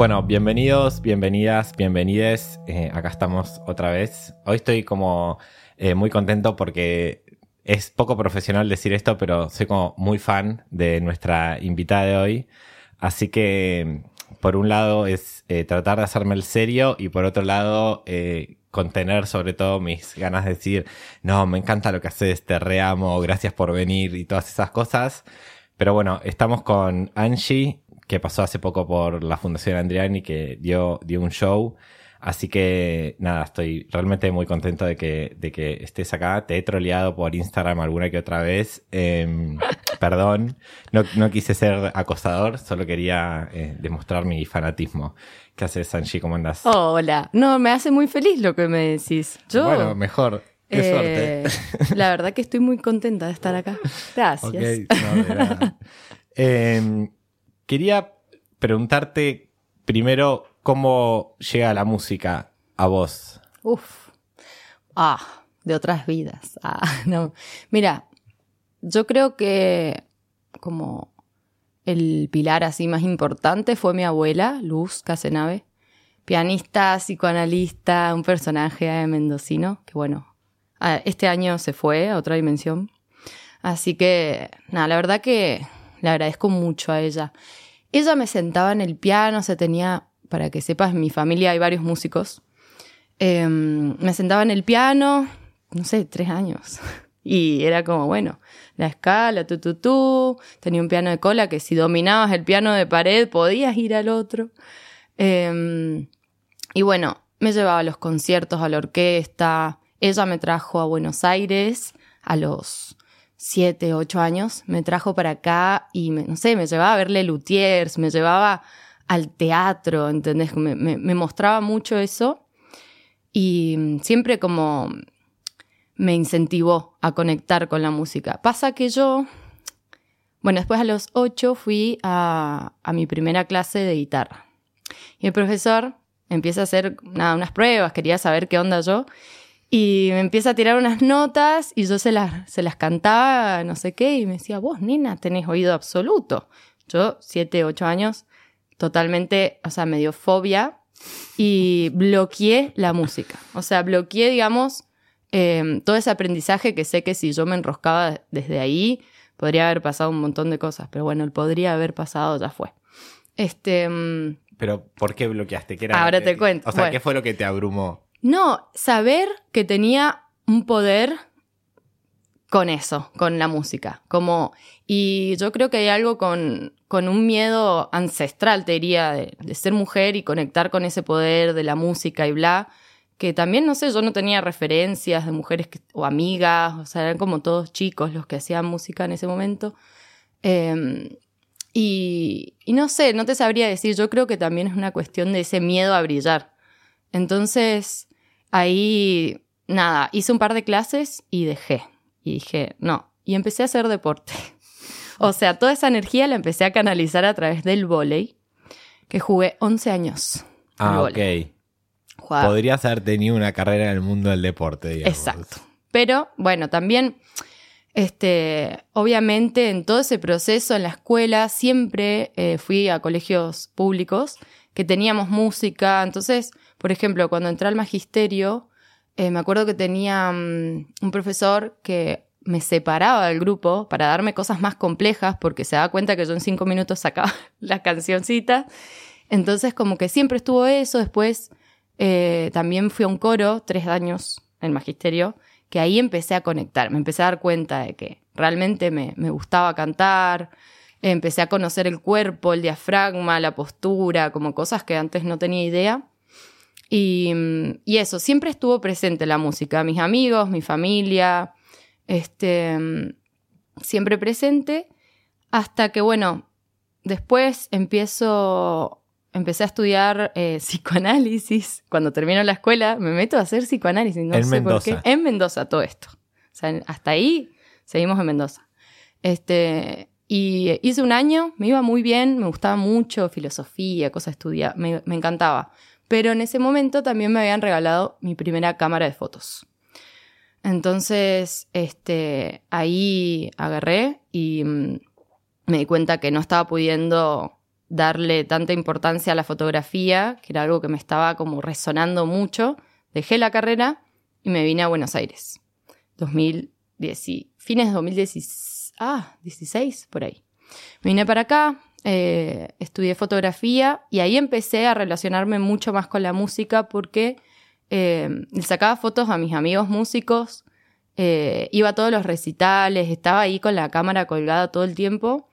Bueno, bienvenidos, bienvenidas, bienvenides. Eh, acá estamos otra vez. Hoy estoy como eh, muy contento porque es poco profesional decir esto, pero soy como muy fan de nuestra invitada de hoy. Así que, por un lado, es eh, tratar de hacerme el serio y por otro lado, contener sobre todo mis ganas de decir, no, me encanta lo que haces, te reamo, gracias por venir y todas esas cosas. Pero bueno, estamos con Angie, que pasó hace poco por la Fundación Andriani, que dio, dio un show. Así que nada, estoy realmente muy contento de que, de que estés acá. Te he troleado por Instagram alguna que otra vez. Em, perdón, no, no, quise ser acosador, solo quería eh, demostrar mi fanatismo. ¿Qué haces, Sanji? ¿Cómo andas? Hola. No, me hace muy feliz lo que me decís. Yo, bueno, mejor. Qué eh, suerte. La verdad que estoy muy contenta de estar acá. Gracias. Okay, no, eh, Quería preguntarte primero cómo llega la música a vos. Uf. Ah, de otras vidas. Ah, no. Mira, yo creo que como el pilar así más importante fue mi abuela, Luz Casenave, pianista, psicoanalista, un personaje mendocino, que bueno, este año se fue a otra dimensión. Así que, nada, la verdad que le agradezco mucho a ella. Ella me sentaba en el piano, se tenía, para que sepas, en mi familia hay varios músicos. Em, me sentaba en el piano, no sé, tres años. Y era como, bueno, la escala, tu, tu, tu. Tenía un piano de cola que si dominabas el piano de pared podías ir al otro. Em, y bueno, me llevaba a los conciertos, a la orquesta. Ella me trajo a Buenos Aires a los siete, ocho años, me trajo para acá y, me, no sé, me llevaba a verle luthiers, me llevaba al teatro, ¿entendés? Me, me, mostraba mucho eso y siempre como me incentivó a conectar con la música. Pasa que yo, bueno, después a los ocho fui a, a mi primera clase de guitarra y el profesor empieza a hacer unas pruebas, quería saber qué onda yo y me empieza a tirar unas notas y yo se las, se las cantaba, no sé qué, y me decía, vos, nena, tenés oído absoluto. Yo, siete, ocho años, totalmente, o sea, me dio fobia y bloqueé la música. O sea, bloqueé, digamos, em, todo ese aprendizaje que sé que si yo me enroscaba desde ahí, podría haber pasado un montón de cosas, pero bueno, el podría haber pasado ya fue. Este. Em, pero, ¿por qué bloqueaste? ¿Qué era ahora te cuento. O sea, ¿qué fue lo que te abrumó? No, saber que tenía un poder con eso, con la música. Como, y yo creo que hay algo con, con un miedo ancestral, te diría, de, ser mujer y conectar con ese poder de la música y bla, que también, no sé, yo no tenía referencias de mujeres o amigas, o sea, eran como todos chicos los que hacían música en ese momento. Em, y, y no sé, no te sabría decir, yo creo que también es una cuestión de ese miedo a brillar. Entonces, Ahí, nada, hice un par de clases y dejé. Y dije, no. Y empecé a hacer deporte. o sea, toda esa energía la empecé a canalizar a través del vóley, que jugué 11 años. Ah, ok. Podrías haber tenido una carrera en el mundo del deporte, digamos. Exacto. Pero, bueno, también, este, obviamente en todo ese proceso en la escuela siempre eh, fui a colegios públicos que teníamos música, entonces por ejemplo, cuando entré al magisterio, eh, me acuerdo que tenía mm, un profesor que me separaba del grupo para darme cosas más complejas porque se daba cuenta que yo en cinco minutos sacaba las cancioncitas. Entonces como que siempre estuvo eso. Después eh, también fui a un coro, tres años en el magisterio, que ahí empecé a conectar. Me empecé a dar cuenta de que realmente me, me gustaba cantar. Empecé a conocer el cuerpo, el diafragma, la postura, como cosas que antes no tenía idea. Y, eso, siempre estuvo presente la música, mis amigos, mi familia, este, siempre presente, hasta que, bueno, después empiezo empecé a estudiar eh, psicoanálisis. Cuando termino la escuela, me meto a hacer psicoanálisis. No En sé Mendoza. por qué. En Mendoza, todo esto. O sea, hasta ahí seguimos en Mendoza. Este, y hice un año, me iba muy bien, me gustaba mucho filosofía, cosas estudiar, me, me encantaba. Pero en ese momento también me habían regalado mi primera cámara de fotos. Entonces, este, ahí agarré y mm, me di cuenta que no estaba pudiendo darle tanta importancia a la fotografía, que era algo que me estaba como resonando mucho. Dejé la carrera y me vine a Buenos Aires. 2010, y- fines de 2016, ah, 16, por ahí. Me vine para acá, eh, estudié fotografía y ahí empecé a relacionarme mucho más con la música porque eh, sacaba fotos a mis amigos músicos, eh, iba a todos los recitales, estaba ahí con la cámara colgada todo el tiempo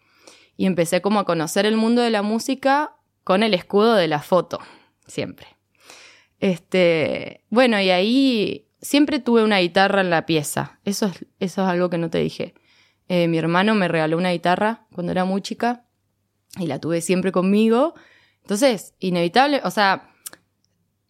y empecé como a conocer el mundo de la música con el escudo de la foto, siempre. Este, bueno, y ahí siempre tuve una guitarra en la pieza. Eso es, eso es algo que no te dije. Mi hermano me regaló una guitarra cuando era muy chica y la tuve siempre conmigo. Entonces, inevitable, o sea,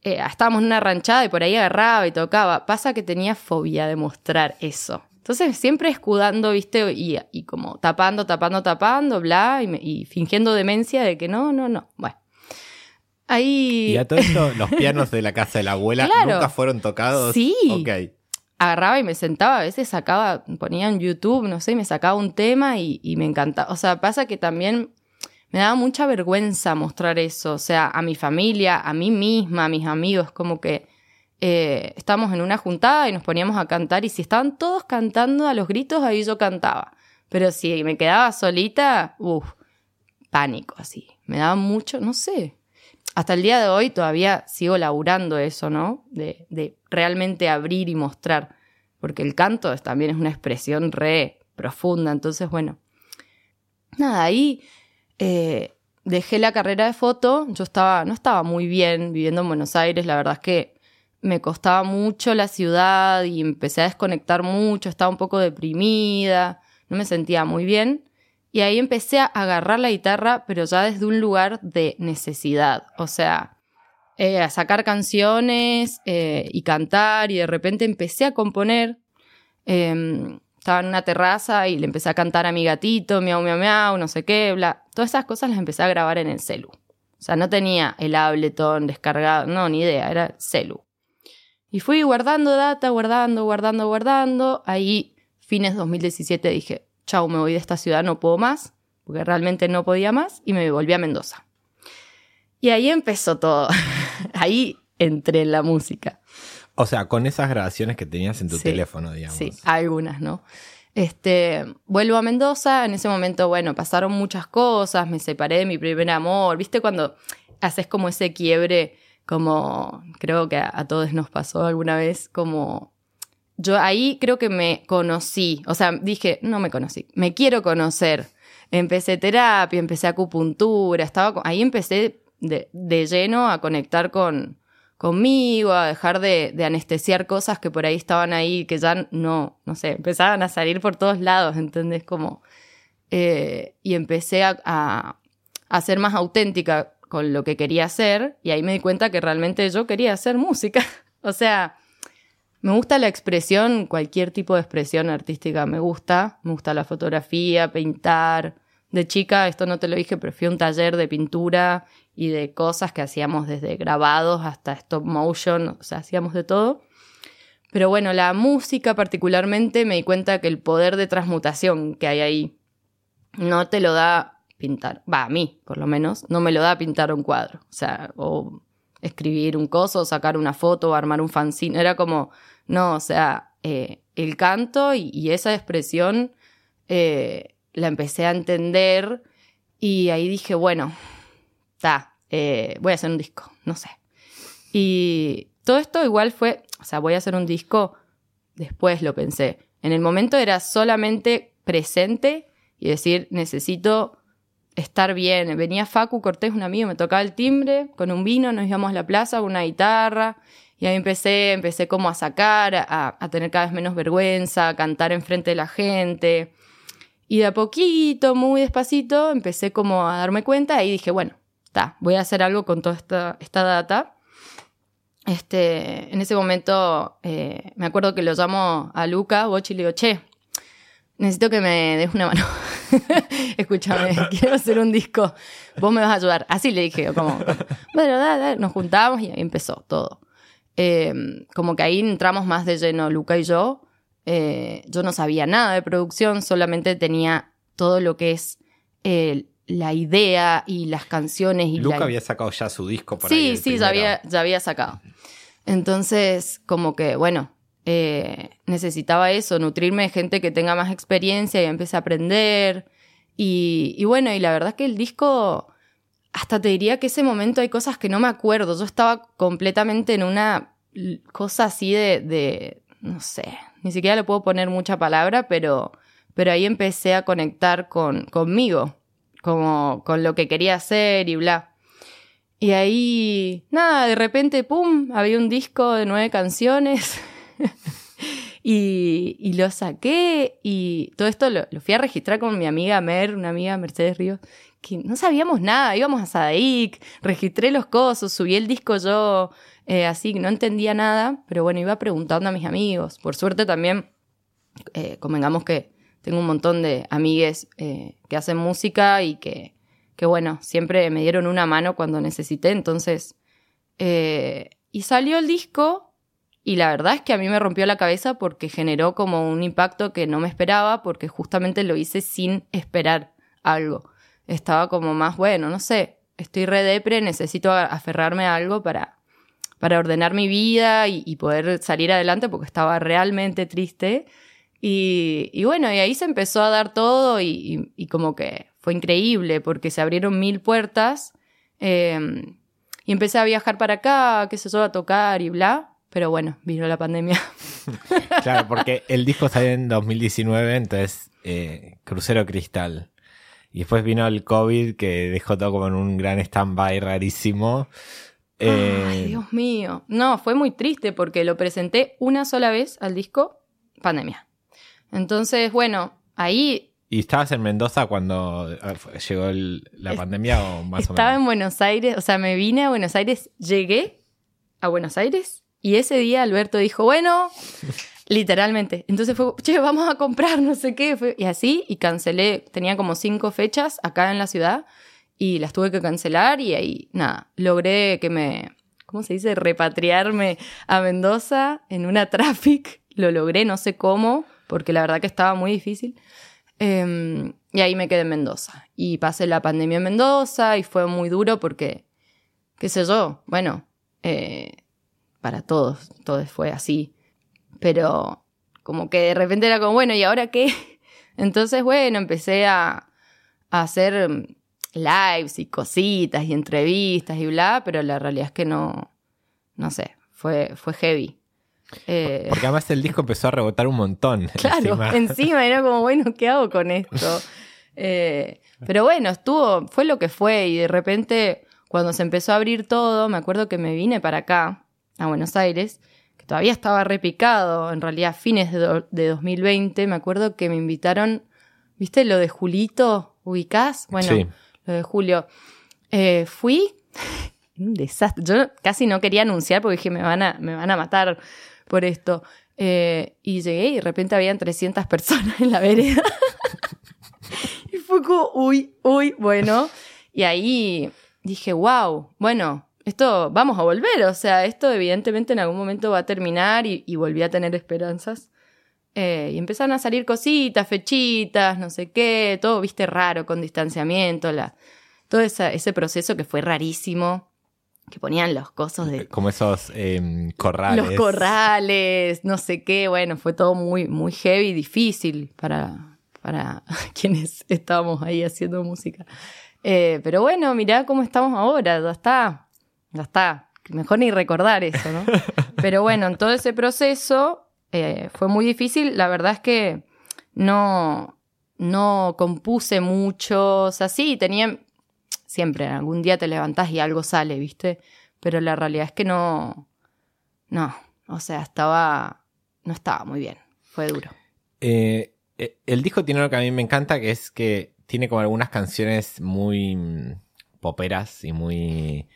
eh, estábamos en una ranchada y por ahí agarraba y tocaba. Pasa que tenía fobia de mostrar eso. Entonces, siempre escudando, viste, y, y como tapando, tapando, tapando, bla, y, me- y fingiendo demencia de que no, no, no. Bueno. Ahí Y a todo esto, los pianos de la casa de la abuela Claro. nunca fueron tocados. Sí. Ok. agarraba y me sentaba, a veces sacaba, ponía en YouTube, no sé, y me sacaba un tema y, y me encantaba. O sea, pasa que también me daba mucha vergüenza mostrar eso, o sea, a mi familia, a mí misma, a mis amigos, como que eh, estábamos en una juntada y nos poníamos a cantar y si estaban todos cantando a los gritos, ahí yo cantaba. Pero si me quedaba solita, uff, pánico así. Me daba mucho, no sé. Hasta el día de hoy todavía sigo laburando eso, ¿no? De, de realmente abrir y mostrar. Porque el canto también es una expresión re profunda. Entonces, bueno. Nada, ahí eh, dejé la carrera de foto. Yo estaba, no estaba muy bien viviendo en Buenos Aires. La verdad es que me costaba mucho la ciudad y empecé a desconectar mucho. Estaba un poco deprimida. No me sentía muy bien. Y ahí empecé a agarrar la guitarra, pero ya desde un lugar de necesidad. O sea, eh, a sacar canciones eh, y cantar. Y de repente empecé a componer. Eh, estaba en una terraza y le empecé a cantar a mi gatito, miau, miau, miau, no sé qué, bla. Todas esas cosas las empecé a grabar en el celu. O sea, no tenía el Ableton descargado, no, ni idea, era celu. Y fui guardando data, guardando, guardando, guardando. Ahí, fines 2017, dije, chau, me voy de esta ciudad, no puedo más, porque realmente no podía más, y me volví a Mendoza. Y ahí empezó todo. ahí entré en la música. O sea, con esas grabaciones que tenías en tu Sí, teléfono, digamos. Sí, algunas, ¿no? Este, vuelvo a Mendoza, en ese momento, bueno, pasaron muchas cosas, me separé de mi primer amor, ¿viste? Cuando haces como ese quiebre, como creo que a, a todos nos pasó alguna vez, como yo ahí creo que me conocí, o sea, dije, no me conocí, me quiero conocer. Empecé terapia, empecé acupuntura, estaba ahí empecé de, de lleno a conectar con conmigo, a dejar de, anestesiar cosas que por ahí estaban ahí, que ya no, no sé, empezaban a salir por todos lados, ¿entendés? Como, eh, y empecé a, a, a ser más auténtica con lo que quería hacer, y ahí me di cuenta que realmente yo quería hacer música. o sea, me gusta la expresión, cualquier tipo de expresión artística me gusta. Me gusta la fotografía, pintar. De chica, esto no te lo dije, pero fui a un taller de pintura y de cosas que hacíamos desde grabados hasta stop motion, o sea, hacíamos de todo. Pero bueno, la música particularmente me di cuenta que el poder de transmutación que hay ahí no te lo da pintar. Va, a mí, por lo menos, no me lo da pintar un cuadro. O sea, o escribir un coso, o sacar una foto, o armar un fanzine. Era como, no, o sea, eh, el canto y, esa expresión eh, la empecé a entender y ahí dije, bueno, está, eh, voy a hacer un disco, no sé. Y todo esto igual fue, o sea, voy a hacer un disco, después lo pensé. En el momento era solamente presente y decir, necesito estar bien. Venía Facu Cortés, un amigo, me tocaba el timbre con un vino, nos íbamos a la plaza una guitarra. Y ahí empecé, empecé como a sacar, a, a tener cada vez menos vergüenza, a cantar enfrente de la gente. Y de a poquito, muy despacito, empecé como a darme cuenta y dije, bueno, voy a hacer algo con toda esta, esta data. Este, en ese momento eh, me acuerdo que lo llamo a Luca, Bochi, y le digo, che, necesito que me des una mano. Escúchame, quiero hacer un disco, vos me vas a ayudar. Así le dije, como, bueno, nos juntamos y ahí empezó todo. Eh, como que ahí entramos más de lleno Luca y yo. Eh, yo no sabía nada de producción, solamente tenía todo lo que es la idea y las canciones. Y Luca había sacado ya su disco por Sí, sí, ya había, ya había sacado. Entonces, como que, bueno, eh, necesitaba eso, nutrirme de gente que tenga más experiencia y empecé a aprender. Y, bueno, y la verdad es que el disco, hasta te diría que ese momento hay cosas que no me acuerdo. Yo estaba completamente en una cosa así de, de no sé, ni siquiera le puedo poner mucha palabra, pero, pero ahí empecé a conectar con, conmigo, como con lo que quería hacer y bla. Y ahí, nada, de repente, ¡pum!, había un disco de nueve canciones. y, lo saqué y todo esto lo, fui a registrar con mi amiga Mer, una amiga Mercedes Ríos, que no sabíamos nada, íbamos a Sadaic, registré los cosos, subí el disco yo, eh, así que no entendía nada, pero bueno, iba preguntando a mis amigos. Por suerte también, eh, convengamos que tengo un montón de amigues eh, que hacen música y que que bueno, siempre me dieron una mano cuando necesité, entonces... Eh, y salió el disco y la verdad es que a mí me rompió la cabeza porque generó como un impacto que no me esperaba porque justamente lo hice sin esperar algo. Estaba como más, bueno, no sé, estoy re depre, necesito aferrarme a algo para, para ordenar mi vida y, poder salir adelante porque estaba realmente triste. Y, bueno, y ahí se empezó a dar todo y como que fue increíble porque se abrieron mil puertas em, y empecé a viajar para acá, qué sé yo, a tocar y bla. Pero bueno, vino la pandemia. claro, porque el disco salió en 2019, entonces eh, Crucero Cristal. Y después vino el COVID que dejó todo como en un gran stand-by rarísimo. Ay, eh, Dios mío. No, fue muy triste porque lo presenté una sola vez al disco, pandemia. Entonces, bueno, ahí ¿Y estabas en Mendoza cuando llegó la pandemia o más o menos? Estaba en Buenos Aires, o sea, me vine a Buenos Aires, llegué a Buenos Aires y ese día Alberto dijo, bueno, literalmente. Entonces fue, che, vamos a comprar, no sé qué. y así, y cancelé, tenía como cinco fechas acá en la ciudad y las tuve que cancelar y ahí, nada, logré que me, ¿cómo se dice? Repatriarme a Mendoza en una traffic. Lo logré, no sé cómo, porque la verdad que estaba muy difícil. Em, y ahí me quedé en Mendoza. Y pasé la pandemia en Mendoza y fue muy duro porque, qué sé yo, bueno, eh, para todos, todo fue así. Pero como que de repente era como, bueno, ¿y ahora qué? Entonces, bueno, empecé a, a hacer lives y cositas y entrevistas y bla, pero la realidad es que no, no sé, fue, fue heavy. Eh, Porque además el disco empezó a rebotar un montón. Claro, encima, era como, bueno, ¿qué hago con esto? Eh, pero bueno, estuvo, fue lo que fue y de repente cuando se empezó a abrir todo, me acuerdo que me vine para acá, a Buenos Aires, que todavía estaba repicado, en realidad fines de, 2020, me acuerdo que me invitaron, ¿viste lo de Julito? ¿Ubicás? Bueno, lo de Julio. Eh, fui, un desastre, yo casi no quería anunciar porque dije, me van a, me van a matar por esto. Eh, y llegué y de repente habían 300 personas en la vereda. y fue como, uy, uy, bueno. Y ahí dije, wow, bueno, esto vamos a volver. O sea, esto evidentemente en algún momento va a terminar y, volví a tener esperanzas. Eh, y empezaron a salir cositas, fechitas, no sé qué, todo, viste, raro, con distanciamiento, la, todo ese proceso que fue rarísimo que ponían los cosos de... Como esos em, corrales. Los corrales, no sé qué, bueno, fue todo muy, muy heavy, difícil para, para quienes estábamos ahí haciendo música. Eh, pero bueno, mirá cómo estamos ahora, ya está, ya está. Mejor ni recordar eso, ¿no? Pero bueno, en todo ese proceso eh, fue muy difícil. La verdad es que no, no compuse mucho. O sea, sí, tenía siempre, algún día te levantás y algo sale, ¿viste? Pero la realidad es que no, no, o sea, estaba, no estaba muy bien, fue duro. Eh, eh, el disco tiene algo que a mí me encanta, que es que tiene como algunas canciones muy, poperas y muy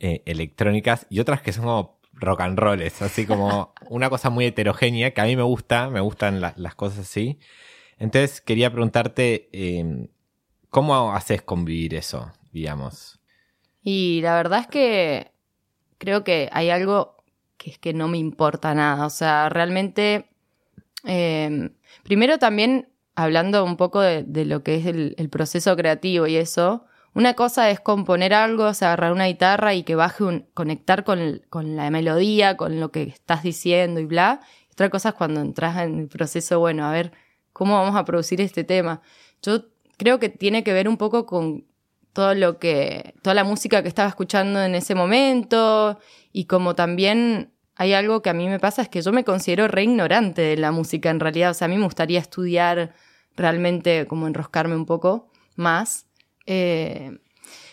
eh, electrónicas y otras que son como rock and rolls, así como una cosa muy heterogénea que a mí me gusta, me gustan las cosas así. Entonces quería preguntarte, ¿cómo haces convivir eso, digamos? Y la verdad es que creo que hay algo que es que no me importa nada, o sea, realmente, em, primero también hablando un poco de, lo que es el, proceso creativo y eso, una cosa es componer algo, o sea, agarrar una guitarra y que baje un, conectar con, con, la melodía, con lo que estás diciendo y bla. Otra cosa es cuando entras en el proceso, bueno, a ver, ¿cómo vamos a producir este tema? Yo creo que tiene que ver un poco con todo lo que, toda la música que estaba escuchando en ese momento y como también hay algo que a mí me pasa es que yo me considero re ignorante de la música en realidad, o sea, a mí me gustaría estudiar realmente como enroscarme un poco más. Eh,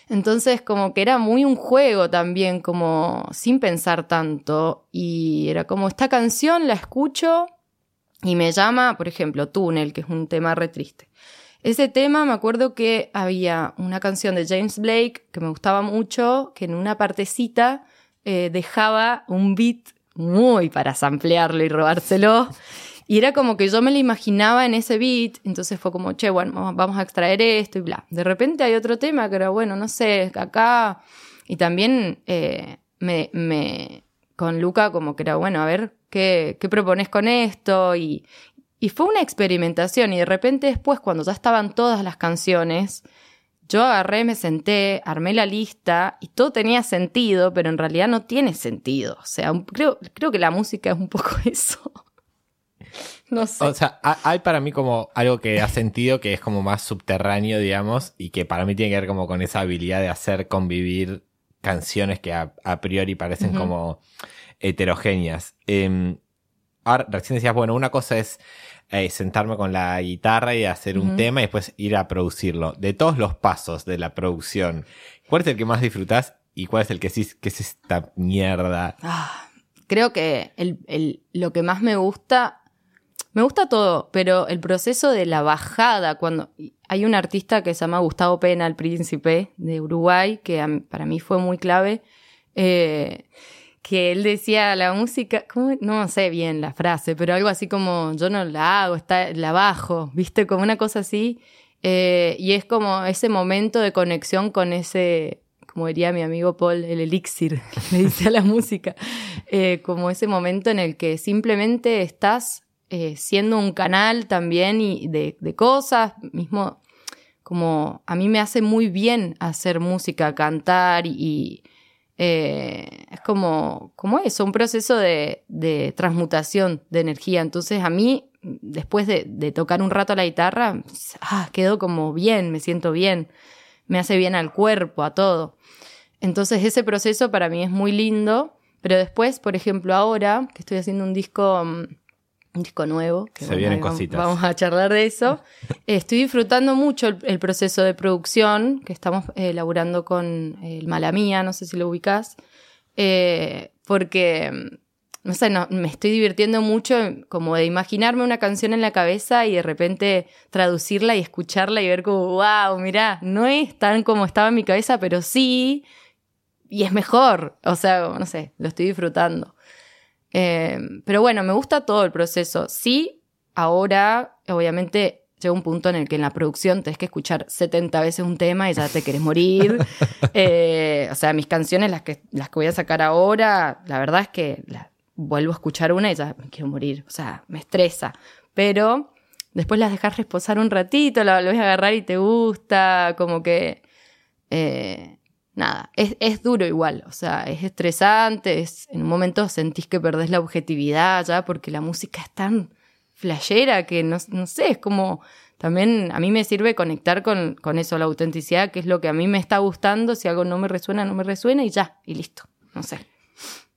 entonces como que era muy un juego también, como sin pensar tanto. Y era como esta canción la escucho y me llama, por ejemplo, Túnel, que es un tema re triste. Ese tema me acuerdo que había una canción de James Blake que me gustaba mucho, que en una partecita eh, dejaba un beat muy para samplearlo y robárselo. Y era como que yo me lo imaginaba en ese beat, entonces fue como, che, bueno, vamos a extraer esto y bla. De repente hay otro tema que era, bueno, no sé, acá. Y también eh, me, me, con Luca como que era, bueno, a ver, ¿qué, qué propones con esto? Y, y fue una experimentación y de repente después, cuando ya estaban todas las canciones, yo agarré, me senté, armé la lista y todo tenía sentido, pero en realidad no tiene sentido. O sea, creo, creo que la música es un poco eso. No sé. O sea, hay para mí como algo que ha sentido que es como más subterráneo, digamos, y que para mí tiene que ver como con esa habilidad de hacer convivir canciones que a, priori parecen como heterogéneas. Em, ahora, recién decías, bueno, una cosa es eh, sentarme con la guitarra y hacer un tema y después ir a producirlo. De todos los pasos de la producción, ¿cuál es el que más disfrutas y cuál es el que sí que es esta mierda? Ah, creo que el, lo que más me gusta me gusta todo, pero el proceso de la bajada, cuando hay un artista que se llama Gustavo Pena, el príncipe de Uruguay, que para mí fue muy clave, eh, que él decía la música, no sé bien la frase, pero algo así como yo no la hago, está, la bajo, viste, como una cosa así, eh, y es como ese momento de conexión con ese, como diría mi amigo Paul, el elixir, le dice a la música, eh, como ese momento en el que simplemente estás eh, siendo un canal también y de, cosas, mismo como a mí me hace muy bien hacer música, cantar y, eh, es como, eso, un proceso de, transmutación de energía. Entonces a mí, después de, tocar un rato la guitarra, ah, quedo como bien, me siento bien, me hace bien al cuerpo, a todo. Entonces ese proceso para mí es muy lindo, pero después, por ejemplo, ahora que estoy haciendo un disco mm, un disco nuevo. Se vienen cositas. Vamos a charlar de eso. Estoy disfrutando mucho el, proceso de producción que estamos elaborando con el Malamía, no sé si lo ubicas, eh, porque, no sé, me estoy divirtiendo mucho como de imaginarme una canción en la cabeza y de repente traducirla y escucharla y ver como, wow, mirá, no es tan como estaba en mi cabeza, pero sí, y es mejor. O sea, no sé, lo estoy disfrutando. Eh, pero bueno, me gusta todo el proceso. Sí, ahora, obviamente, llega un punto en el que en la producción tenés que escuchar 70 veces un tema y ya te querés morir. Eh, o sea, mis canciones, las que, las que voy a sacar ahora, la verdad es que vuelvo a escuchar una y ya me quiero morir. O sea, me estresa. Pero después las dejas reposar un ratito, la volvés a agarrar y te gusta, como que... Eh, nada, es, duro igual, o sea, es estresante, es, en un momento sentís que perdés la objetividad ya porque la música es tan flashera que no, sé, es como también a mí me sirve conectar con, con, eso, la autenticidad, que es lo que a mí me está gustando, si algo no me resuena, no me resuena y ya, y listo, no sé.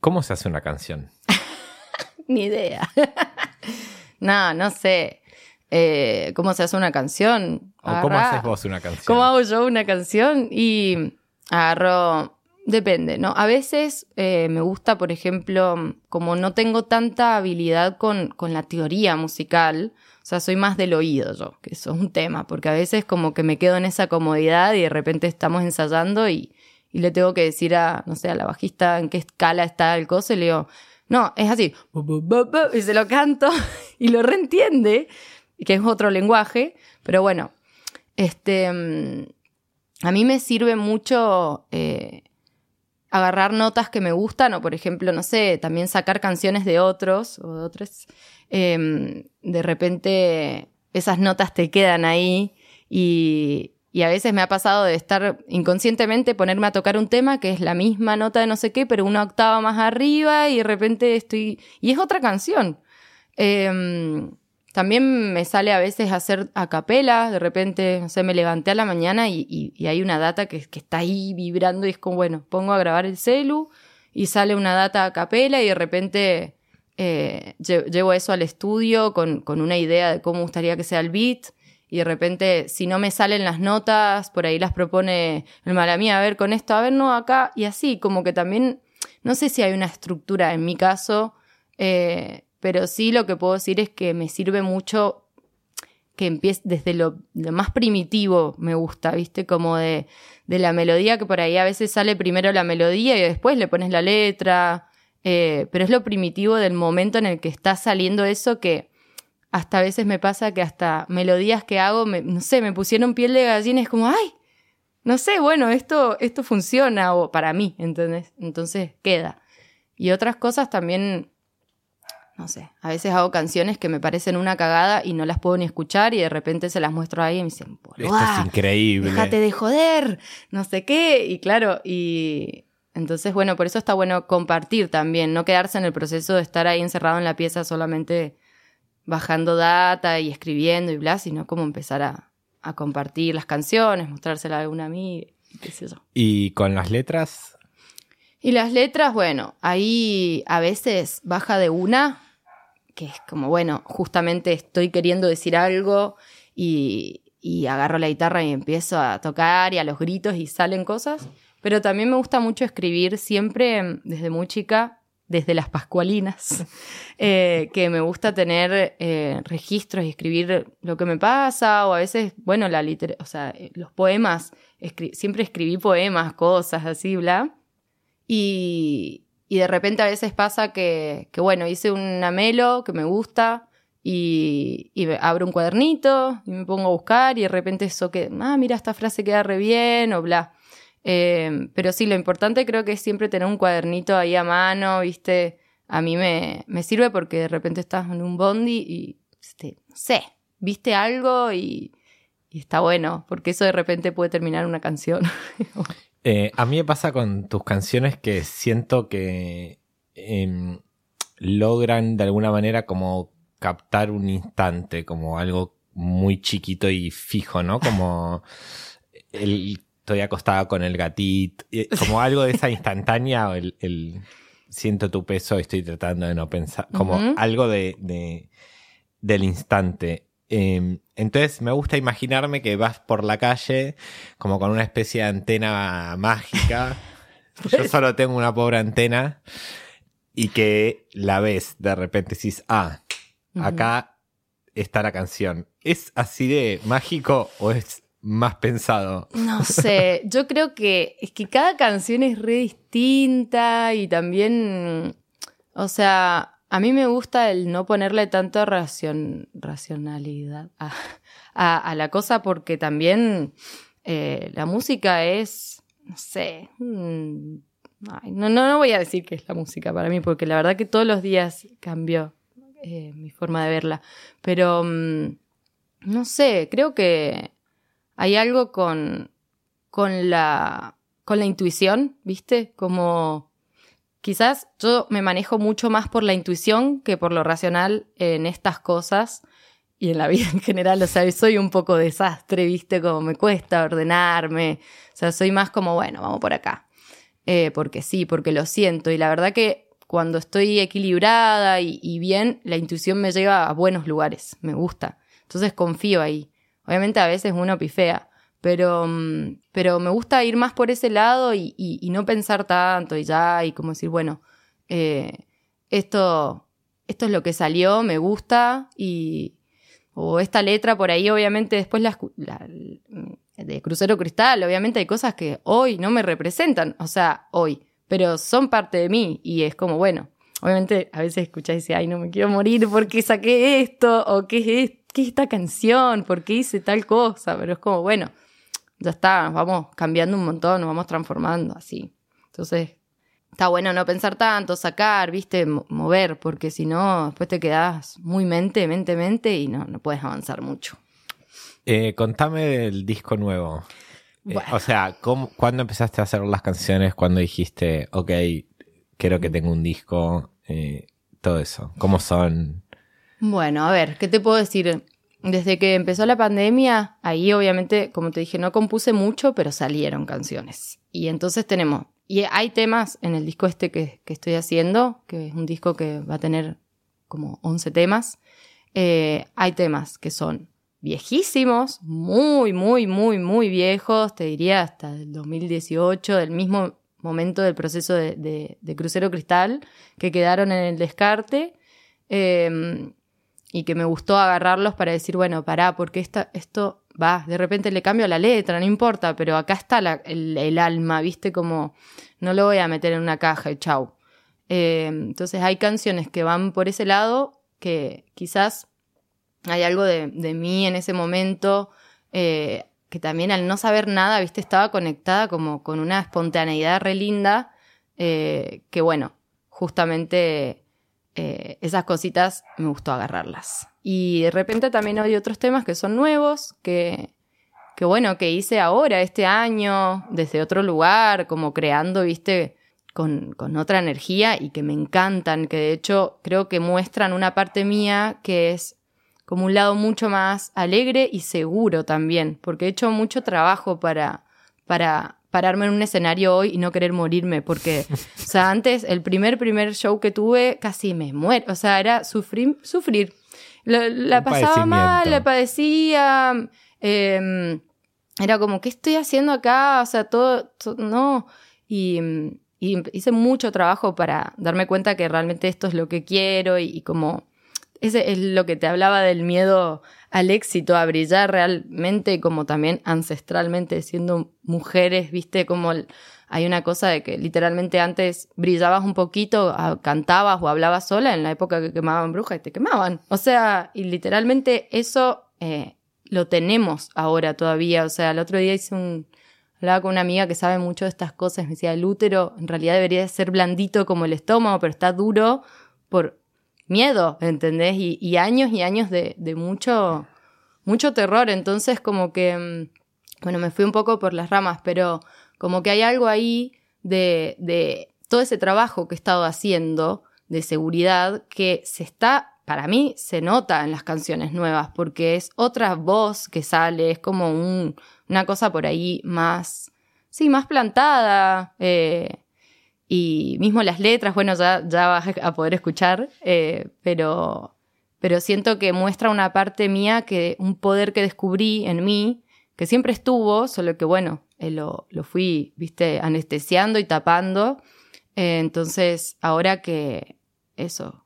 ¿Cómo se hace una canción? Ni idea. no, no sé. Eh, ¿Cómo se hace una canción? ¿O cómo haces vos una canción? ¿Cómo hago yo una canción? Y agarro, Depende, ¿no? A veces eh, me gusta, por ejemplo, como no tengo tanta habilidad con, con, la teoría musical, o sea, soy más del oído yo, que eso es un tema, porque a veces como que me quedo en esa comodidad y de repente estamos ensayando y, y le tengo que decir a, no sé, a la bajista en qué escala está el coso y le digo, no, es así, y se lo canto y lo reentiende, que es otro lenguaje, pero bueno, este, mm, a mí me sirve mucho... Eh, agarrar notas que me gustan o, por ejemplo, no sé, también sacar canciones de otros o de otros. Em, de repente esas notas te quedan ahí y, a veces me ha pasado de estar inconscientemente ponerme a tocar un tema que es la misma nota de no sé qué, pero una octava más arriba y de repente estoy... Y es otra canción. Eh, también me sale a veces hacer a capela, de repente, no sé, me levanté a la mañana y, hay una data que, está ahí vibrando y es como, bueno, pongo a grabar el celu y sale una data a capela y de repente eh, llevo eso al estudio con, con, una idea de cómo gustaría que sea el beat y de repente si no me salen las notas, por ahí las propone el mala mía, a ver con esto, a ver, no, acá y así, como que también, no sé si hay una estructura en mi caso. Eh, pero sí lo que puedo decir es que me sirve mucho que empiece desde lo, más primitivo, me gusta, ¿viste? Como de, de, la melodía, que por ahí a veces sale primero la melodía y después le pones la letra, eh, pero es lo primitivo del momento en el que está saliendo eso que hasta a veces me pasa que hasta melodías que hago, no sé, me pusieron piel de gallina, es como, ay, no sé, bueno, esto, esto funciona o para mí, ¿entendés? Entonces queda. Y otras cosas también no sé, a veces hago canciones que me parecen una cagada y no las puedo ni escuchar y de repente se las muestro ahí y me dicen, esto es increíble. Déjate de joder, no sé qué. Y claro, y entonces, bueno, por eso está bueno compartir también, no quedarse en el proceso de estar ahí encerrado en la pieza solamente bajando data y escribiendo y bla, sino como empezar a, a compartir las canciones, mostrárselas a alguna amiga, qué sé yo. ¿Y con las letras? Y las letras, bueno, ahí a veces baja de una, que es como, bueno, justamente estoy queriendo decir algo y, agarro la guitarra y empiezo a tocar y a los gritos y salen cosas. Pero también me gusta mucho escribir siempre desde muy chica, desde las pascualinas, eh, que me gusta tener eh, registros y escribir lo que me pasa, o a veces, bueno, la o sea, eh, los poemas, siempre escribí poemas, cosas así, bla. Y, y de repente a veces pasa que, que bueno, hice una melo que me gusta y, abro un cuadernito y me pongo a buscar y de repente eso que, ah, mira, esta frase queda re bien o bla. Eh, pero sí, lo importante creo que es siempre tener un cuadernito ahí a mano, ¿viste? A mí me, me sirve porque de repente estás en un bondi y, este, sé, viste algo y, y está bueno, porque eso de repente puede terminar una canción. Eh, a mí me pasa con tus canciones que siento que em, logran de alguna manera como captar un instante, como algo muy chiquito y fijo, ¿no? Como el, estoy acostada con el gatito, como algo de esa instantánea, el, el siento tu peso, estoy tratando de no pensar, como algo de, de, del instante. Em, entonces me gusta imaginarme que vas por la calle como con una especie de antena mágica. Yo solo tengo una pobre antena y que la ves de repente dices, ah, acá está la canción. ¿Es así de mágico o es más pensado? No sé, yo creo que es que cada canción es re distinta y también, o sea, a mí me gusta el no ponerle tanto racionalidad a, la cosa porque también eh, la música es, no sé, mm, no, no, voy a decir que es la música para mí porque la verdad que todos los días cambió eh, mi forma de verla. Pero, mm, no sé, creo que hay algo con, con, la, con la intuición, ¿viste? Como Quizás yo me manejo mucho más por la intuición que por lo racional en estas cosas y en la vida en general. O sea, soy un poco desastre, ¿viste? Como me cuesta ordenarme. O sea, soy más como, bueno, vamos por acá. Eh, porque sí, porque lo siento. Y la verdad que cuando estoy equilibrada y, y bien, la intuición me lleva a buenos lugares. Me gusta. Entonces confío ahí. Obviamente a veces uno pifea, Pero, mm, pero me gusta ir más por ese lado y, y, no pensar tanto y ya, y como decir, bueno, eh, esto, esto es lo que salió, me gusta, y, o esta letra por ahí, obviamente después la, de Crucero Cristal, obviamente hay cosas que hoy no me representan, o sea, hoy, pero son parte de mí y es como, bueno, obviamente a veces escuchas y dices, ay, no me quiero morir porque saqué esto, o qué es, qué es esta canción, por qué hice tal cosa, pero es como, bueno, ya está, vamos cambiando un montón, nos vamos transformando así. Entonces, está bueno no pensar tanto, sacar, viste, mover, porque si no, después te quedas muy mente, mente, mente y no, no puedes avanzar mucho. Eh, contame del disco nuevo. Eh, o sea, ¿cómo, ¿cuándo empezaste a hacer las canciones? ¿Cuándo dijiste, ok, quiero que tenga un disco? Eh, todo eso. ¿Cómo son? Bueno, a ver, ¿qué te puedo decir? Desde que empezó la pandemia, ahí obviamente, como te dije, no compuse mucho, pero salieron canciones. Y entonces tenemos, y hay temas en el disco este que, estoy haciendo, que es un disco que va a tener como 11 temas. hay temas que son viejísimos, muy, muy, muy, muy viejos, te diría hasta el 2018, del mismo momento del proceso de, Crucero Cristal, que quedaron en el descarte. Em, y que me gustó agarrarlos para decir, bueno, pará, porque esto va, de repente le cambio la letra, no importa, pero acá está el, alma, viste, como no lo voy a meter en una caja chau. Em, entonces hay canciones que van por ese lado que quizás hay algo de, mí en ese momento eh, que también al no saber nada, viste, estaba conectada como con una espontaneidad re linda, eh, que bueno, justamente eh, esas cositas me gustó agarrarlas. Y de repente también hay otros temas que son nuevos, que, que bueno, que hice ahora, este año, desde otro lugar, como creando, viste, con, con, otra energía y que me encantan, que de hecho creo que muestran una parte mía que es como un lado mucho más alegre y seguro también, porque he hecho mucho trabajo para, para pararme en un escenario hoy y no querer morirme, porque, o sea, antes, el primer, primer show que tuve, casi me muero, o sea, era sufrir, sufrir. la pasaba mal, la padecía, em, era como, ¿qué estoy haciendo acá? O sea, todo, no, y, y, hice mucho trabajo para darme cuenta que realmente esto es lo que quiero y como ese es lo que te hablaba del miedo al éxito, a brillar realmente, como también ancestralmente siendo mujeres, viste, como hay una cosa de que literalmente antes brillabas un poquito, cantabas o hablabas sola en la época que quemaban brujas y te quemaban. O sea, y literalmente eso eh, lo tenemos ahora todavía. O sea, el otro día hice un, hablaba con una amiga que sabe mucho de estas cosas, me decía, el útero en realidad debería ser blandito como el estómago, pero está duro por miedo, ¿entendés? Y, años y años de, mucho, mucho terror. Entonces, como que, mm, bueno, me fui un poco por las ramas, pero como que hay algo ahí de, de todo ese trabajo que he estado haciendo de seguridad que se está, para mí, se nota en las canciones nuevas, porque es otra voz que sale, es como un, una cosa por ahí más, sí, más plantada. Eh, y mismo las letras, bueno, ya, ya vas a poder escuchar, eh, pero, pero siento que muestra una parte mía, que un poder que descubrí en mí, que siempre estuvo, solo que bueno, eh, lo, lo, fui, viste, anestesiando y tapando. Eh, entonces, ahora que eso,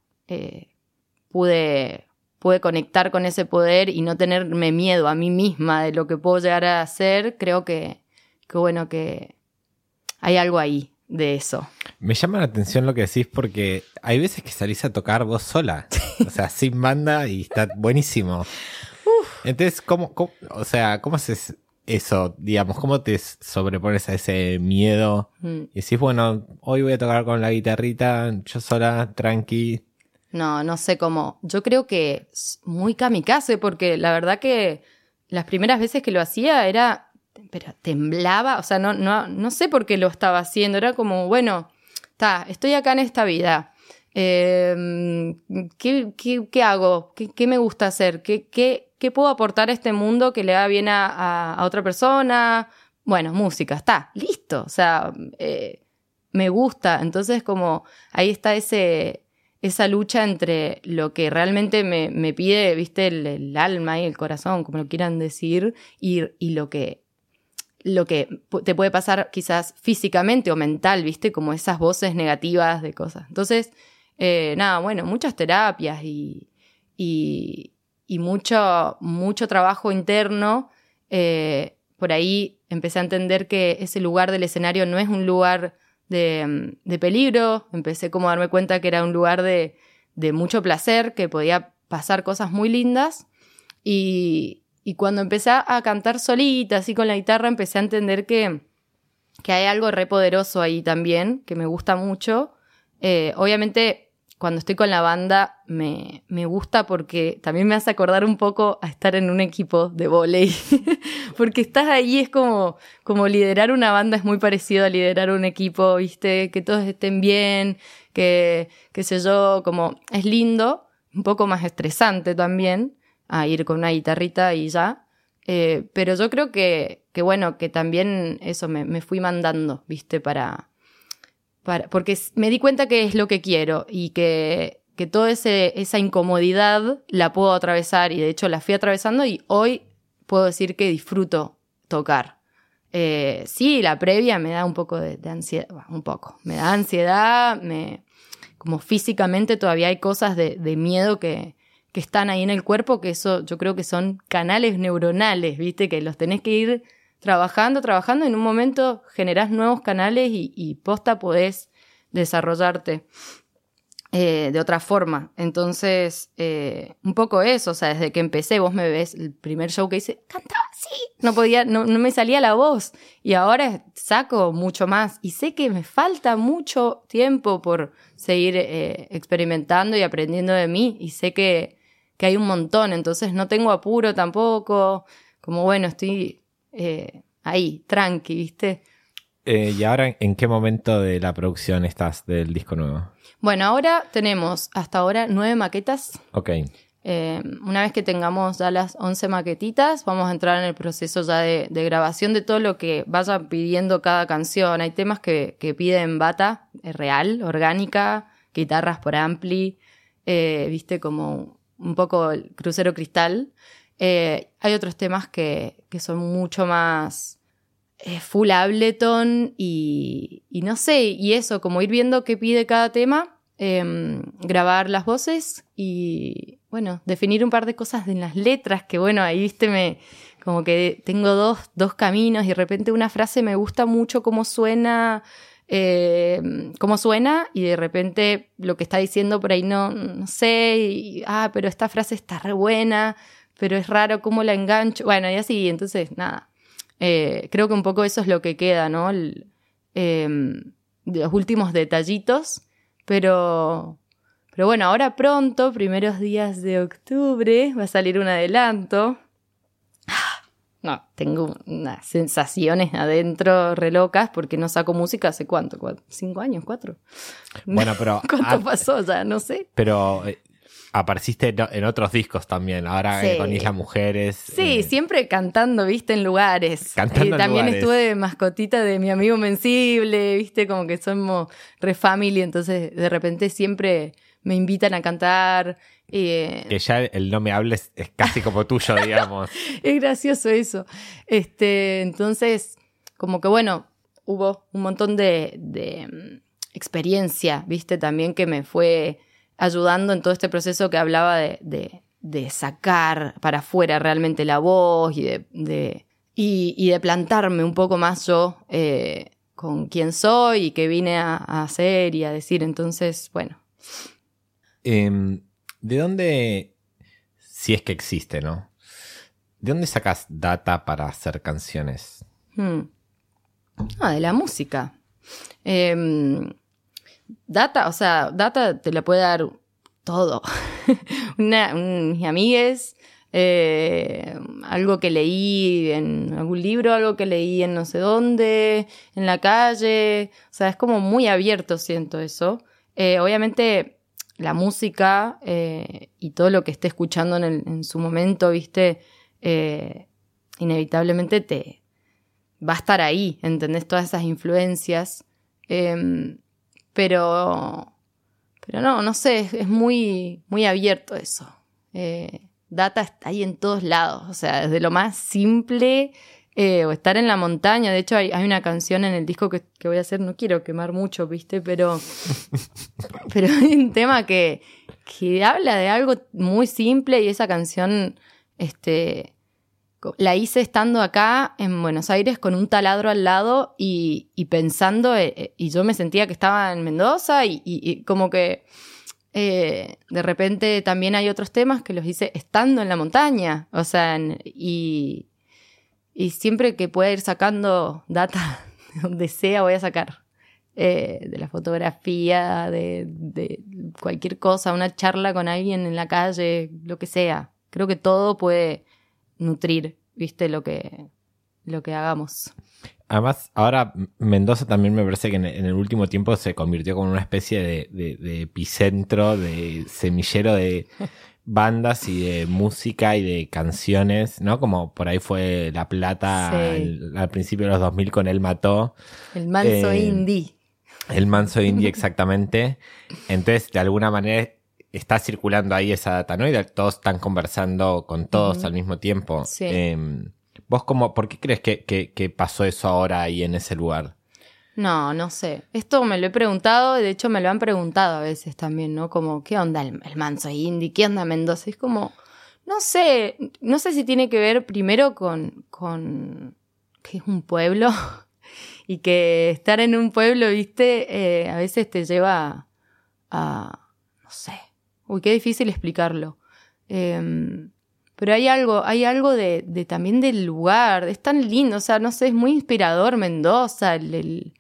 pude, pude conectar con ese poder y no tenerme miedo a mí misma de lo que puedo llegar a hacer, creo que, que bueno, que hay algo ahí de eso. Me llama la atención lo que decís porque hay veces que salís a tocar vos sola, o sea, sin banda y está buenísimo. Entonces, ¿cómo, o sea, cómo haces eso, digamos, cómo te sobrepones a ese miedo mm. y decís, bueno, hoy voy a tocar con la guitarrita, yo sola, tranqui? No, no sé cómo. Yo creo que muy kamikaze porque la verdad que las primeras veces que lo hacía era pero temblaba, o sea, no, no, no sé por qué lo estaba haciendo, era como, bueno, está, estoy acá en esta vida. Em, ¿qué, qué, hago? ¿Qué, me gusta hacer? ¿Qué, ¿Qué, puedo aportar a este mundo que le da bien a, a, otra persona? Bueno, música, está, listo. O sea, eh, me gusta. Entonces, como ahí está ese, esa lucha entre lo que realmente me, me pide, viste, el, alma y el corazón, como lo quieran decir, y, y lo que lo que te puede pasar quizás físicamente o mental, ¿viste? Como esas voces negativas de cosas. Entonces, eh, nada, bueno, muchas terapias y, y, mucho, mucho trabajo interno. Eh, por ahí empecé a entender que ese lugar del escenario no es un lugar de, de peligro, empecé como a darme cuenta que era un lugar de, de mucho placer, que podía pasar cosas muy lindas y, y cuando empecé a cantar solita, así con la guitarra, empecé a entender que, que hay algo re poderoso ahí también, que me gusta mucho. Eh, obviamente, cuando estoy con la banda, me, me, gusta porque también me hace acordar un poco a estar en un equipo de volei. porque estás ahí, es como, como liderar una banda, es muy parecido a liderar un equipo, ¿viste? Que todos estén bien, que, qué sé yo, como es lindo, un poco más estresante también, a ir con una guitarrita y ya. Eh, pero yo creo que, que, bueno, que también eso me, me fui mandando, ¿viste? Para, para, porque me di cuenta que es lo que quiero y que, que toda esa incomodidad la puedo atravesar y de hecho la fui atravesando y hoy puedo decir que disfruto tocar. Eh, sí, la previa me da un poco de, ansiedad, un poco, me da ansiedad, me, como físicamente todavía hay cosas de miedo que, que están ahí en el cuerpo, que eso yo creo que son canales neuronales, ¿viste? Que los tenés que ir trabajando, trabajando, en un momento generás nuevos canales y, posta podés desarrollarte eh, de otra forma. Entonces, eh, un poco eso, o sea, desde que empecé, vos me ves el primer show que hice, cantaba así, no podía, no, me salía la voz y ahora saco mucho más y sé que me falta mucho tiempo por seguir eh, experimentando y aprendiendo de mí y sé que que hay un montón, entonces no tengo apuro tampoco, como bueno, estoy eh, ahí, tranqui, ¿viste? Eh, ¿Y ahora en qué momento de la producción estás del disco nuevo? Bueno, ahora tenemos hasta ahora nueve maquetas. Ok. Eh, una vez que tengamos ya las once maquetitas, vamos a entrar en el proceso ya de, grabación de todo lo que vaya pidiendo cada canción. Hay temas que, que piden bata real, orgánica, guitarras por ampli, viste, como un poco el crucero cristal. Eh, hay otros temas que, son mucho más eh, full Ableton y, y, no sé, y eso, como ir viendo qué pide cada tema, em, grabar las voces y, bueno, definir un par de cosas en las letras, que bueno, ahí viste, me, como que tengo dos, dos caminos y de repente una frase me gusta mucho cómo suena eh, cómo suena y de repente lo que está diciendo por ahí no, sé, y, ah, pero esta frase está re buena, pero es raro cómo la engancho. Bueno, y así, entonces, nada. Eh, creo que un poco eso es lo que queda, ¿no? Em, los últimos detallitos, pero, pero bueno, ahora pronto, primeros días de octubre, va a salir un adelanto no, tengo unas sensaciones adentro re locas porque no saco música hace cuánto, cinco años, cuatro. Bueno, pero... ¿Cuánto pasó ya? No sé. Pero eh, apareciste en otros discos también, ahora con Isla Mujeres. Sí, eh, siempre cantando, viste, en lugares. Cantando eh, también estuve de mascotita de mi amigo Mensible, viste, como que somos re family, entonces de repente siempre me invitan a cantar. Eh, que ya el no me hables es casi como tuyo, digamos. es gracioso eso. Este, entonces, como que bueno, hubo un montón de, de mm, experiencia, viste, también que me fue ayudando en todo este proceso que hablaba de, de, de sacar para afuera realmente la voz y de, de y, y, de plantarme un poco más yo eh, con quién soy y qué vine a, a hacer y a decir. Entonces, bueno, Em, ¿De dónde, si es que existe, ¿no? ¿De dónde sacas data para hacer canciones? Hmm. Ah, de la música. Em, data, o sea, data te la puede dar todo. Una, mis amigues, eh, algo que leí en algún libro, algo que leí en no sé dónde, en la calle. O sea, es como muy abierto, siento eso. Eh, obviamente la música eh, y todo lo que esté escuchando en, su momento, viste, eh, inevitablemente te va a estar ahí, ¿entendés? Todas esas influencias. Em, pero, pero no, no sé, es, muy, muy abierto eso. Eh, data está ahí en todos lados, o sea, desde lo más simple eh, o estar en la montaña. De hecho, hay, hay una canción en el disco que, que, voy a hacer, no quiero quemar mucho, ¿viste? Pero, pero hay un tema que, que habla de algo muy simple y esa canción, este, la hice estando acá en Buenos Aires con un taladro al lado y, y pensando, eh, eh, y yo me sentía que estaba en Mendoza y, y como que eh, de repente también hay otros temas que los hice estando en la montaña, o sea, y, y siempre que pueda ir sacando data de donde sea voy a sacar. Eh, de la fotografía, de, de cualquier cosa, una charla con alguien en la calle, lo que sea. Creo que todo puede nutrir, viste, lo que, lo que hagamos. Además, ahora Mendoza también me parece que en, el último tiempo se convirtió como una especie de, epicentro, de semillero de bandas y de música y de canciones, ¿no? Como por ahí fue La Plata al, principio de los 2000 con Él Mató. El manso eh, indie. El manso indie, exactamente. Entonces, de alguna manera está circulando ahí esa data, ¿no? Y todos están conversando con todos al mismo tiempo. Sí. Em, ¿Vos cómo, por qué crees que, que, pasó eso ahora ahí en ese lugar? No, no sé. Esto me lo he preguntado, de hecho me lo han preguntado a veces también, ¿no? Como, ¿qué onda el, manso indie? ¿Qué onda Mendoza? Es como, no sé, no sé si tiene que ver primero con, con que es un pueblo y que estar en un pueblo, viste, eh, a veces te lleva a, no sé, uy, qué difícil explicarlo. Eh, pero hay algo, hay algo de, de, también del lugar, es tan lindo, o sea, no sé, es muy inspirador Mendoza, el,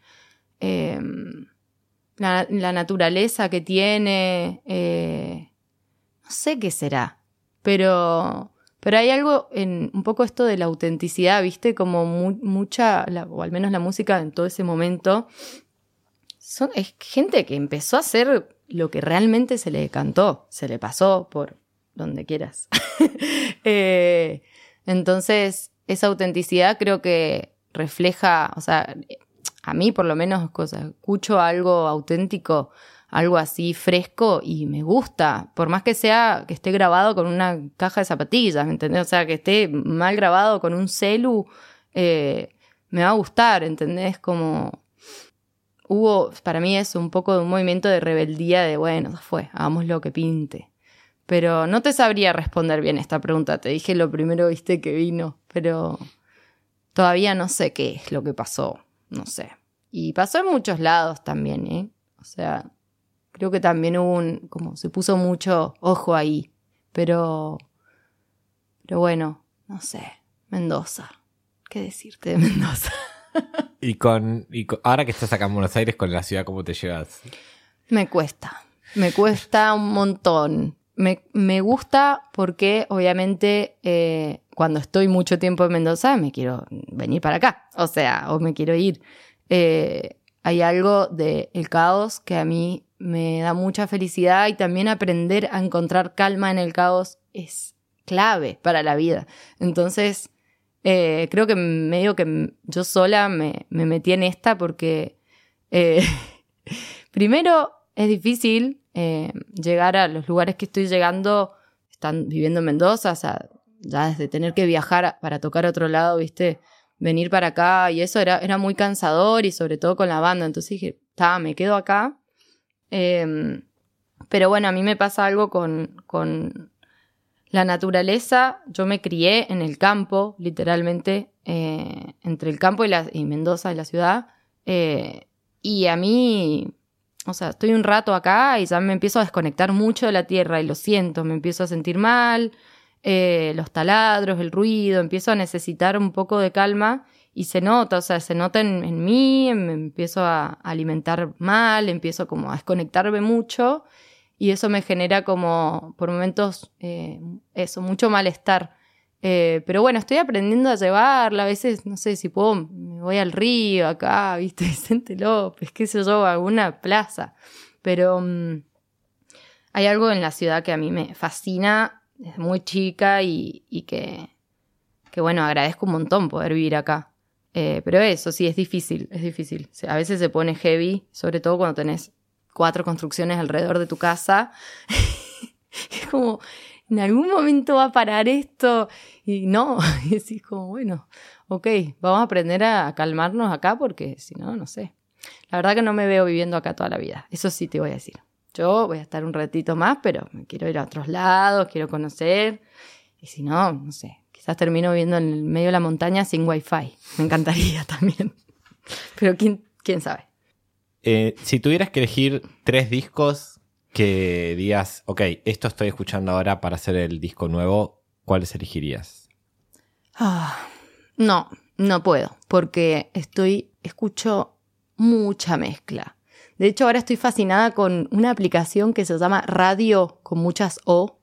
em, la, naturaleza que tiene, eh, no sé qué será, pero, pero hay algo en un poco esto de la autenticidad, viste, como mucha, o al menos la música en todo ese momento, son, es gente que empezó a hacer lo que realmente se le cantó, se le pasó por donde quieras. Eh, entonces, esa autenticidad creo que refleja, o sea, a mí por lo menos, cosa, escucho algo auténtico, algo así fresco y me gusta, por más que sea que esté grabado con una caja de zapatillas, ¿me entendés? O sea, que esté mal grabado con un celu, eh, me va a gustar, ¿entendés? Como hubo, para mí es un poco de un movimiento de rebeldía de, bueno, fue, hagamos lo que pinte. Pero no te sabría responder bien esta pregunta. Te dije lo primero, viste, que vino, pero todavía no sé qué es lo que pasó. No sé. Y pasó en muchos lados también, ¿eh? O sea, creo que también hubo un, como se puso mucho ojo ahí. Pero, pero bueno, no sé. Mendoza. ¿Qué decirte de Mendoza? y con, y ahora que estás acá en Buenos Aires, con la ciudad, ¿cómo te llevas? Me cuesta. Me cuesta un montón. Me, gusta porque obviamente eh, cuando estoy mucho tiempo en Mendoza me quiero venir para acá, o sea, o me quiero ir. Eh, hay algo del el caos que a mí me da mucha felicidad y también aprender a encontrar calma en el caos es clave para la vida. Entonces, eh, creo que medio que yo sola me, me metí en esta porque primero es difícil eh, llegar a los lugares que estoy llegando, están viviendo en Mendoza, o sea, ya desde tener que viajar para tocar a otro lado, viste, venir para acá y eso era, era muy cansador y sobre todo con la banda, entonces dije, está, me quedo acá. Em, pero bueno, a mí me pasa algo con, con la naturaleza, yo me crié en el campo, literalmente, eh, entre el campo y, Mendoza y la ciudad, eh, y a mí o sea, estoy un rato acá y ya me empiezo a desconectar mucho de la tierra y lo siento, me empiezo a sentir mal, eh, los taladros, el ruido, empiezo a necesitar un poco de calma y se nota, o sea, se nota en, mí, me empiezo a alimentar mal, empiezo como a desconectarme mucho y eso me genera como por momentos eh, eso, mucho malestar. Eh, pero bueno, estoy aprendiendo a llevarla. A veces, no sé si puedo, me voy al río acá, ¿viste? Vicente López, qué sé yo, alguna plaza. Pero mm, hay algo en la ciudad que a mí me fascina desde muy chica y, que, que, bueno, agradezco un montón poder vivir acá. Eh, pero eso sí, es difícil, es difícil. a veces se pone heavy, sobre todo cuando tenés cuatro construcciones alrededor de tu casa. es como en algún momento va a parar esto. Y no, y decís como, bueno, ok, vamos a aprender a calmarnos acá porque si no, no sé. La verdad que no me veo viviendo acá toda la vida, eso sí te voy a decir. Yo voy a estar un ratito más, pero quiero ir a otros lados, quiero conocer. Y si no, no sé, quizás termino viviendo en el medio de la montaña sin wifi. Me encantaría también. Pero quién, quién sabe. Eh, si tuvieras que elegir tres discos que digas, ok, esto estoy escuchando ahora para hacer el disco nuevo, ¿cuáles elegirías? Ah, no, no puedo, porque estoy, escucho mucha mezcla. De hecho, ahora estoy fascinada con una aplicación que se llama Radio con muchas O,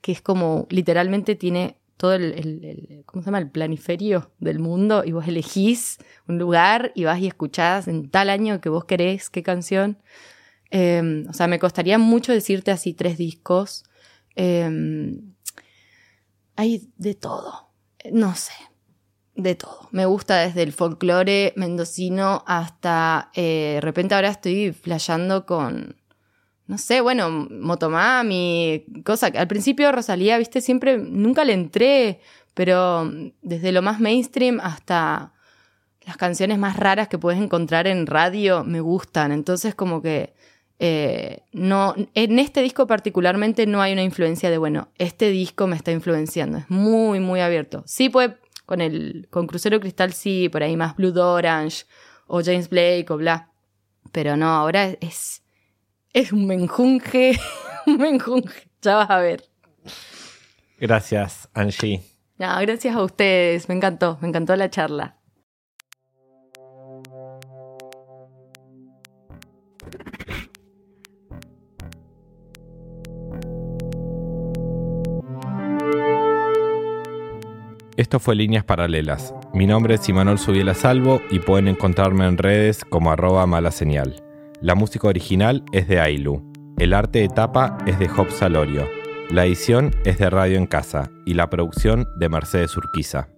que es como literalmente tiene todo el, ¿cómo se llama? El planiferio del mundo y vos elegís un lugar y vas y escuchás en tal año que vos querés qué canción. Em, o sea, me costaría mucho decirte así tres discos. Em, hay de todo. No sé. De todo. Me gusta desde el folclore mendocino hasta. Eh, de repente ahora estoy flasheando con no sé, bueno, Motomami, cosa que al principio Rosalía, viste, siempre, nunca le entré, pero desde lo más mainstream hasta las canciones más raras que puedes encontrar en radio me gustan. Entonces, como que eh, no, en este disco particularmente no hay una influencia de, bueno, este disco me está influenciando. Es muy, muy abierto. Sí puede, con el, con Crucero Cristal sí, por ahí más Blue Orange o James Blake o bla. Pero no, ahora es es un menjunje, un menjunje. Ya vas a ver. Gracias, Angie. No, gracias a ustedes. Me encantó, me encantó la charla. Esto fue Líneas Paralelas. Mi nombre es Imanol Subiela Salvo y pueden encontrarme en redes como arroba mala señal. La música original es de Ailu. El arte de tapa es de Job Salorio. La edición es de Radio en Casa y la producción de Mercedes Urquiza.